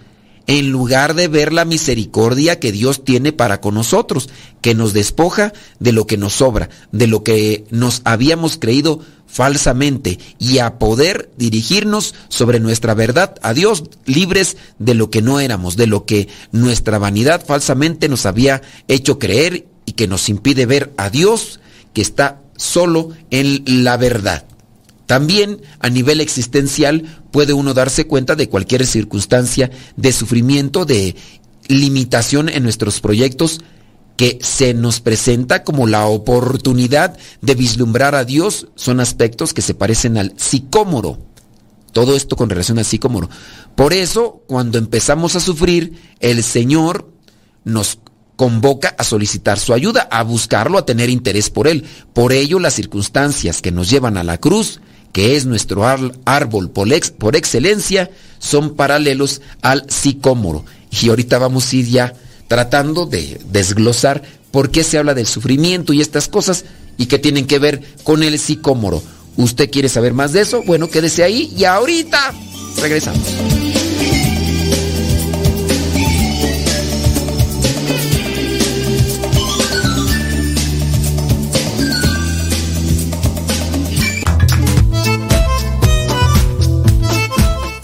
en lugar de ver la misericordia que Dios tiene para con nosotros, que nos despoja de lo que nos sobra, de lo que nos habíamos creído falsamente y a poder dirigirnos sobre nuestra verdad a Dios, libres de lo que no éramos, de lo que nuestra vanidad falsamente nos había hecho creer y que nos impide ver a Dios que está solo en la verdad. También a nivel existencial puede uno darse cuenta de cualquier circunstancia de sufrimiento, de limitación en nuestros proyectos que se nos presenta como la oportunidad de vislumbrar a Dios. Son aspectos que se parecen al sicómoro. Todo esto con relación al sicómoro. Por eso, cuando empezamos a sufrir, el Señor nos convoca a solicitar su ayuda, a buscarlo, a tener interés por él. Por ello, las circunstancias que nos llevan a la cruz, que es nuestro árbol por, excelencia, son paralelos al sicómoro. Y ahorita vamos a ir ya tratando de desglosar por qué se habla del sufrimiento y estas cosas y que tienen que ver con el sicómoro. ¿Usted quiere saber más de eso? Bueno, quédese ahí y ahorita regresamos.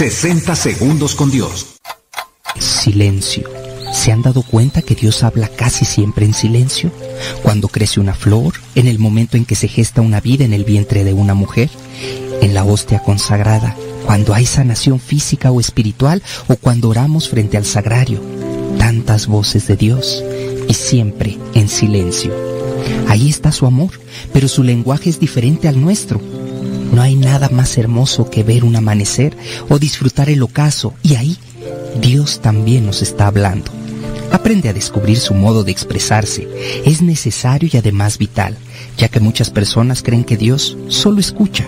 60 segundos con Dios. Silencio. ¿Se han dado cuenta que Dios habla casi siempre en silencio? Cuando crece una flor, en el momento en que se gesta una vida en el vientre de una mujer, en la hostia consagrada, cuando hay sanación física o espiritual o cuando oramos frente al sagrario. Tantas voces de Dios y siempre en silencio. Ahí está su amor, pero su lenguaje es diferente al nuestro. No hay nada más hermoso que ver un amanecer o disfrutar el ocaso y ahí Dios también nos está hablando. Aprende a descubrir su modo de expresarse. Es necesario y además vital, ya que muchas personas creen que Dios solo escucha.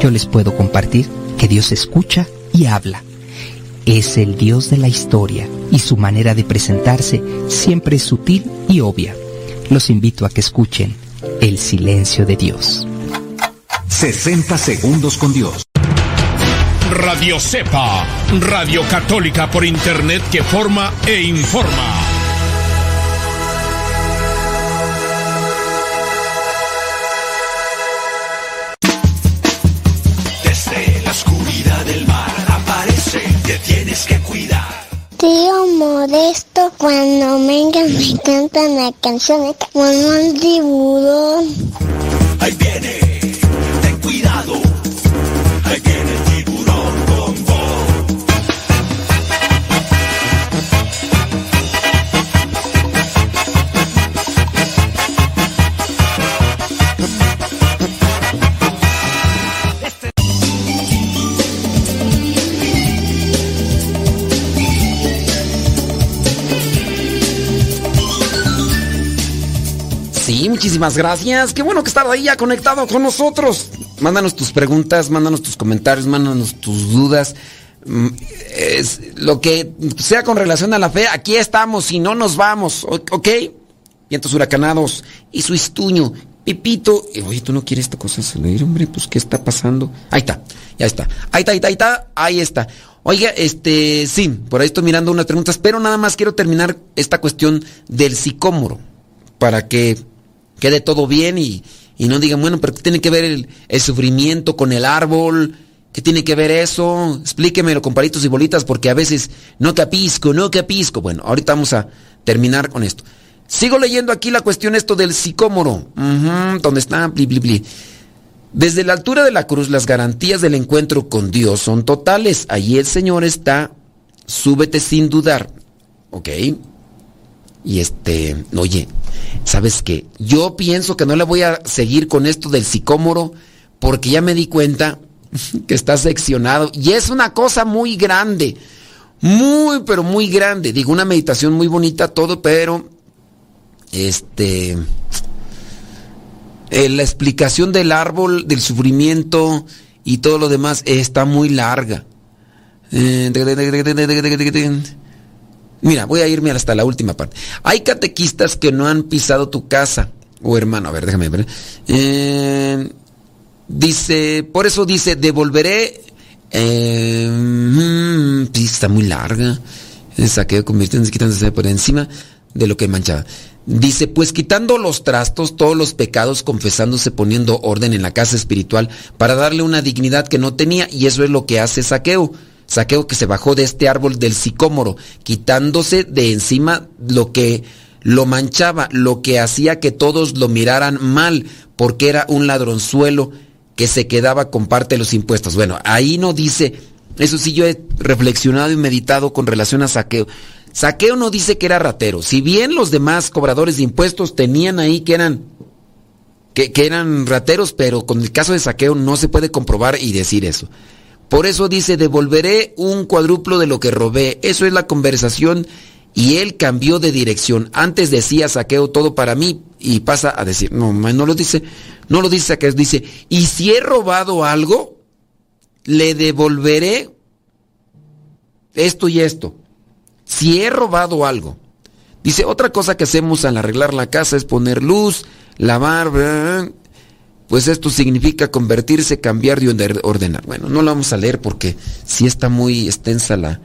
Yo les puedo compartir que Dios escucha y habla. Es el Dios de la historia y su manera de presentarse siempre es sutil y obvia. Los invito a que escuchen el silencio de Dios. 60 segundos con Dios. Radio Cepa, Radio Católica por Internet que forma e informa. Desde la oscuridad del mar aparece, te tienes que cuidar. Tío Modesto, cuando vengan me cantan la canción de como un tiburón. Ahí viene, cuidado. Ahí el. Sí, muchísimas gracias. Qué bueno que estar ahí ya conectado con nosotros. Mándanos tus preguntas, mándanos tus comentarios, mándanos tus dudas. Mm, lo que sea con relación a la fe, aquí estamos, si no nos vamos, ¿ok? Vientos huracanados y su estuño. Pipito, eh, oye, tú no quieres esta cosa salir, hombre, pues ¿qué está pasando? Ahí está, ya está. Ahí está, ahí está, ahí está, ahí está. Oiga, este, sí, por ahí estoy mirando unas preguntas, pero nada más quiero terminar esta cuestión del sicómoro, para que quede todo bien y, y no digan, bueno, pero ¿qué tiene que ver el, sufrimiento con el árbol? ¿Qué tiene que ver eso? Explíquemelo con palitos y bolitas porque a veces no capisco, no capisco. Bueno, ahorita vamos a terminar con esto. Sigo leyendo aquí la cuestión esto del sicómoro. Ujú, ¿Dónde está? Bli, bli, bli. Desde la altura de la cruz, las garantías del encuentro con Dios son totales. Allí el Señor está, súbete sin dudar. ¿Ok? Y este, oye, ¿sabes qué? Yo pienso que no le voy a seguir con esto del sicómoro porque ya me di cuenta que está seccionado y es una cosa muy grande. Muy, pero muy grande. Digo, una meditación muy bonita, todo, pero este eh, la explicación del árbol, del sufrimiento y todo lo demás está muy larga. Eh, Mira, voy a irme hasta la última parte. Hay catequistas que no han pisado tu casa. O oh, hermano, a ver, déjame ver. Eh, dice, por eso dice, devolveré. Eh, está muy larga. Saqueo convirtiéndose, quitándose por encima de lo que manchaba. Dice, pues quitando los trastos, todos los pecados, confesándose, poniendo orden en la casa espiritual para darle una dignidad que no tenía, y eso es lo que hace Saqueo. Saqueo que se bajó de este árbol del sicómoro, quitándose de encima lo que lo manchaba, lo que hacía que todos lo miraran mal, porque era un ladronzuelo que se quedaba con parte de los impuestos. Bueno, ahí no dice, eso sí yo he reflexionado y meditado con relación a Saqueo. Saqueo no dice que era ratero. Si bien los demás cobradores de impuestos tenían ahí que eran que, eran rateros, pero con el caso de saqueo no se puede comprobar y decir eso. Por eso dice, devolveré un cuadruplo de lo que robé. Eso es la conversación y él cambió de dirección. Antes decía saqueo todo para mí y pasa a decir, no, no lo dice, no lo dice saqueo, dice, y si he robado algo, le devolveré esto y esto si he robado algo. Dice, otra cosa que hacemos al arreglar la casa es poner luz, lavar, pues esto significa convertirse, cambiar y ordenar. Bueno, no lo vamos a leer porque si está muy extensa la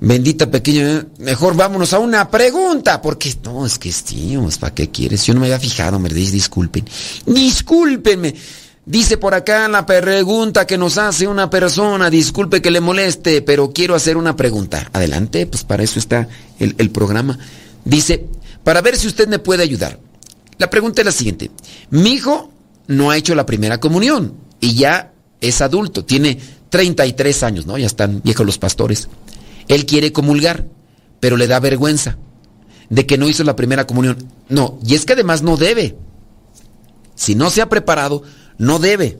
bendita pequeña. Mejor vámonos a una pregunta, porque no, es que sí, ¿para qué quieres? Yo no me había fijado, me disculpen. Discúlpenme. Dice por acá la pregunta que nos hace una persona, disculpe que le moleste, pero quiero hacer una pregunta. Adelante, pues para eso está el, programa. Dice, para ver si usted me puede ayudar. La pregunta es la siguiente. Mi hijo no ha hecho la primera comunión y ya es adulto, tiene 33 años, ¿no? Ya están viejos los pastores. Él quiere comulgar, pero le da vergüenza de que no hizo la primera comunión. No, y es que además no debe. Si no se ha preparado, no debe.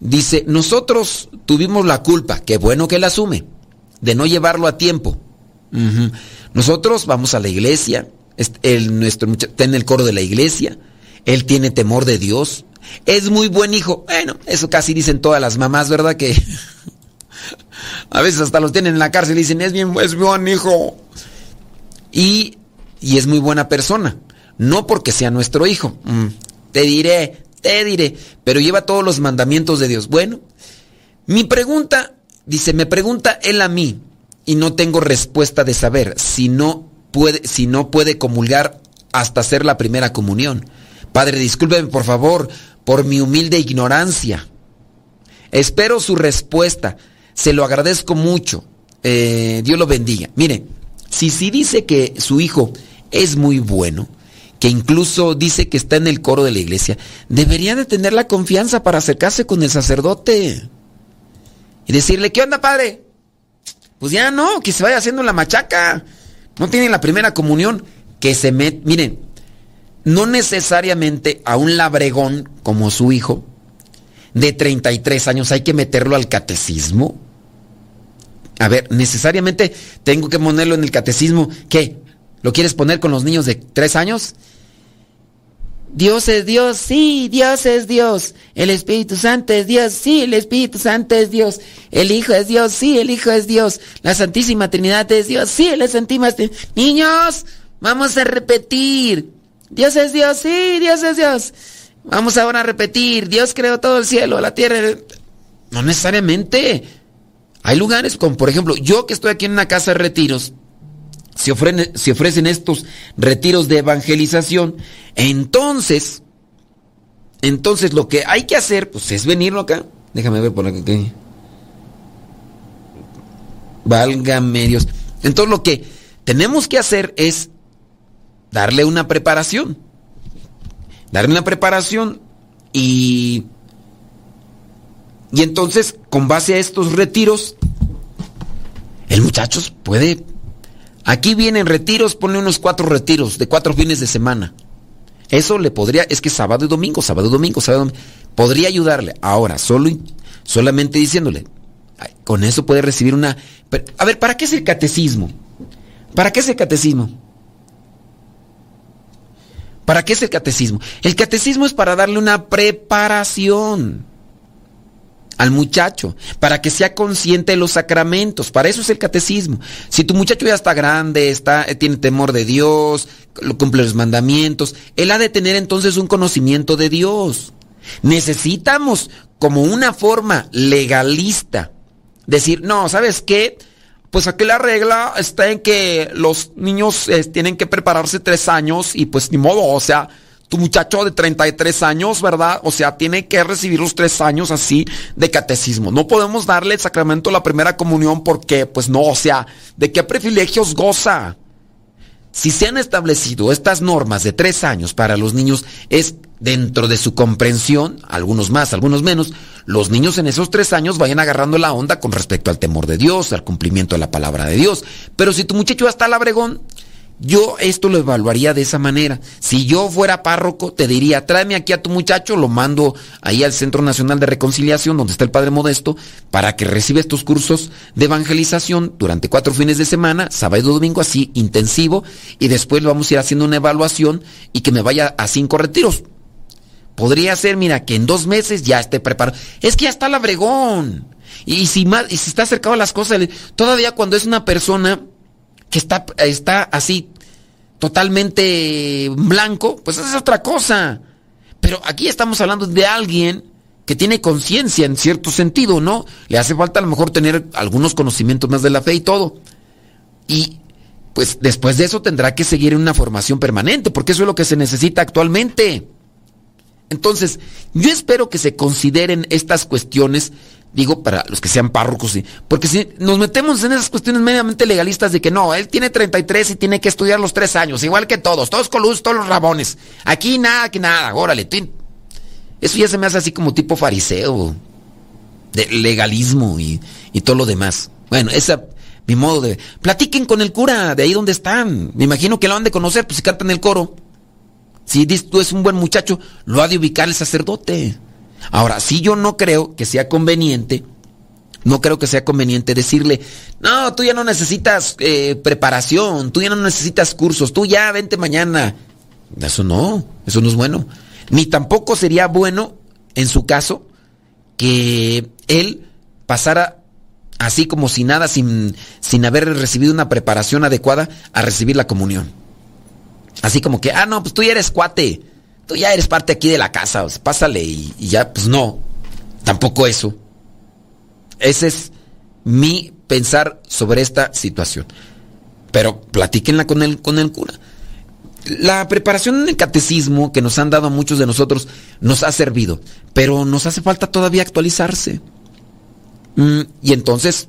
Dice, nosotros tuvimos la culpa, qué bueno que la asume, de no llevarlo a tiempo. Nosotros vamos a la iglesia, el, nuestro está en el coro de la iglesia, él tiene temor de Dios, es muy buen hijo. Bueno, eso casi dicen todas las mamás, ¿verdad? Que a veces hasta los tienen en la cárcel y dicen, es bien, es buen hijo. Y, y es muy buena persona, no porque sea nuestro hijo. Mm. Te diré, te diré, pero lleva todos los mandamientos de Dios. Bueno, mi pregunta, dice, me pregunta él a mí y no tengo respuesta de saber si no puede, si no puede comulgar hasta hacer la primera comunión. Padre, discúlpeme por favor por mi humilde ignorancia. Espero su respuesta. Se lo agradezco mucho. Eh, Dios lo bendiga. Mire, si sí dice que su hijo es muy bueno, que incluso dice que está en el coro de la iglesia, debería de tener la confianza para acercarse con el sacerdote y decirle, ¿qué onda, padre? Pues ya no, que se vaya haciendo la machaca. No tiene la primera comunión, que se mete, miren, no necesariamente a un labregón como su hijo de 33 años hay que meterlo al catecismo. A ver, necesariamente tengo que ponerlo en el catecismo. ¿Qué? ¿Lo quieres poner con los niños de 3 años? Dios es Dios, sí, Dios es Dios. El Espíritu Santo es Dios, sí, el Espíritu Santo es Dios. El Hijo es Dios, sí, el Hijo es Dios. La Santísima Trinidad es Dios, sí, la Santísima Trinidad. Niños, vamos a repetir. Dios es Dios, sí, Dios es Dios. Vamos ahora a repetir. Dios creó todo el cielo, la tierra. No necesariamente. Hay lugares como, por ejemplo, yo que estoy aquí en una casa de retiros, se ofrecen, estos retiros de evangelización, entonces, entonces lo que hay que hacer, pues es venirlo acá. Déjame ver por aquí. Valga medios. Entonces lo que tenemos que hacer es darle una preparación. Darle una preparación Y, y entonces, con base a estos retiros, el muchacho puede... Aquí vienen retiros, pone unos cuatro retiros de cuatro fines de semana. Eso le podría, es que sábado y domingo, sábado y domingo, sábado y domingo, podría ayudarle. Ahora, solo, solamente diciéndole, con eso puede recibir una... A ver, ¿para qué es el catecismo? ¿Para qué es el catecismo? ¿Para qué es el catecismo? El catecismo es para darle una preparación al muchacho, para que sea consciente de los sacramentos. Para eso es el catecismo. Si tu muchacho ya está grande, está, eh, tiene temor de Dios, cumple los mandamientos, él ha de tener entonces un conocimiento de Dios. Necesitamos como una forma legalista decir, no, ¿sabes qué? Pues aquí la regla está en que los niños eh, tienen que prepararse tres años y pues ni modo, o sea, tu muchacho de 33 años, ¿verdad? O sea, tiene que recibir los tres años así de catecismo. No podemos darle el sacramento a la primera comunión porque, pues no, o sea, ¿de qué privilegios goza? Si se han establecido estas normas de tres años para los niños, es dentro de su comprensión, algunos más, algunos menos, los niños en esos tres años vayan agarrando la onda con respecto al temor de Dios, al cumplimiento de la palabra de Dios. Pero si tu muchacho hasta el abregón, yo esto lo evaluaría de esa manera. Si yo fuera párroco, te diría, tráeme aquí a tu muchacho, lo mando ahí al Centro Nacional de Reconciliación, donde está el Padre Modesto, para que reciba estos cursos de evangelización durante cuatro fines de semana, sábado y domingo, así intensivo, y después vamos a ir haciendo una evaluación y que me vaya a cinco retiros. Podría ser, mira, que en dos meses ya esté preparado. Es que ya está el abregón. Y si, más, y si está acercado a las cosas, todavía cuando es una persona que está, está así totalmente blanco, pues es otra cosa. Pero aquí estamos hablando de alguien que tiene conciencia en cierto sentido, ¿no? Le hace falta a lo mejor tener algunos conocimientos más de la fe y todo. Y pues después de eso tendrá que seguir en una formación permanente, porque eso es lo que se necesita actualmente. Entonces, yo espero que se consideren estas cuestiones Digo, para los que sean párrocos. Porque si nos metemos en esas cuestiones mediamente legalistas de que no, él tiene 33 y tiene que estudiar los tres años, igual que todos, todos con luz, todos los rabones. Aquí nada, que nada, órale. Eso ya se me hace así como tipo fariseo, de legalismo y, y todo lo demás. Bueno, esa mi modo de... Platiquen con el cura de ahí donde están. Me imagino que lo han de conocer, pues si cantan el coro. Si tú es un buen muchacho, lo ha de ubicar el sacerdote. Ahora, si yo no creo que sea conveniente, no creo que sea conveniente decirle, no, tú ya no necesitas eh, preparación, tú ya no necesitas cursos, tú ya vente mañana. Eso no, eso no es bueno. Ni tampoco sería bueno, en su caso, que él pasara así como si nada, sin, sin haber recibido una preparación adecuada a recibir la comunión. Así como que, ah, no, pues tú ya eres cuate tú ya eres parte aquí de la casa, pásale y, ya, pues no, tampoco eso. Ese es mi pensar sobre esta situación. Pero platíquenla con el, con el cura. La preparación en el catecismo que nos han dado muchos de nosotros nos ha servido, pero nos hace falta todavía actualizarse. Mm, y entonces,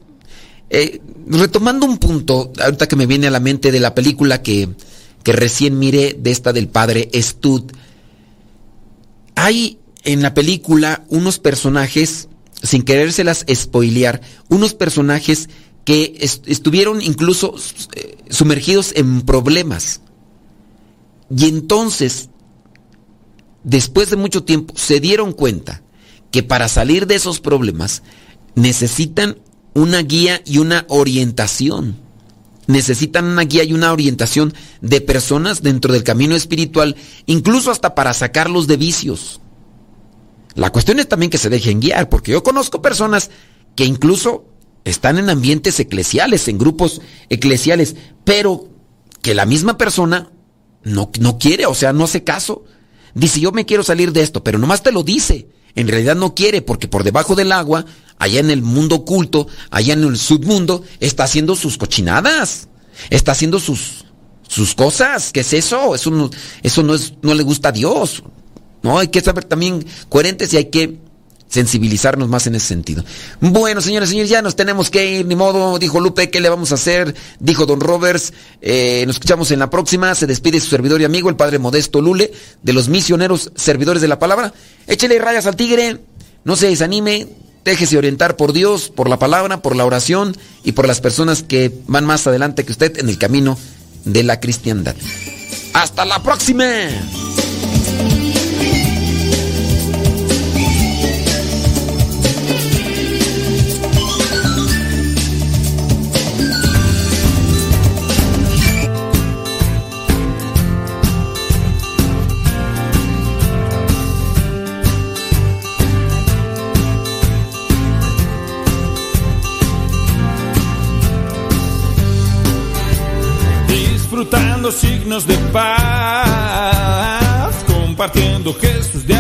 eh, retomando un punto, ahorita que me viene a la mente de la película que, que recién miré, de esta del padre Stud, hay en la película unos personajes, sin querérselas spoilear, unos personajes que estuvieron incluso eh, sumergidos en problemas. Y entonces, después de mucho tiempo, se dieron cuenta que para salir de esos problemas necesitan una guía y una orientación. Necesitan una guía y una orientación de personas dentro del camino espiritual, incluso hasta para sacarlos de vicios. La cuestión es también que se dejen guiar, porque yo conozco personas que incluso están en ambientes eclesiales, en grupos eclesiales, pero que la misma persona no, no quiere, o sea, no hace caso. Dice, yo me quiero salir de esto, pero nomás te lo dice. En realidad no quiere, porque por debajo del agua, allá en el mundo oculto, allá en el submundo, está haciendo sus cochinadas. Está haciendo sus, sus cosas. ¿Qué es eso? Eso eso no, es, no le gusta a Dios. No, hay que saber también coherentes y hay que sensibilizarnos más en ese sentido. Bueno, señores, señores, ya nos tenemos que ir, ni modo, dijo Lupe, ¿qué le vamos a hacer? Dijo Don Roberts, eh, nos escuchamos en la próxima, se despide su servidor y amigo, el Padre Modesto Lule, de los misioneros servidores de la palabra. Échele rayas al tigre, no se desanime, déjese orientar por Dios, por la palabra, por la oración y por las personas que van más adelante que usted en el camino de la cristiandad. Hasta la próxima. Signos de paz, compartiendo gestos de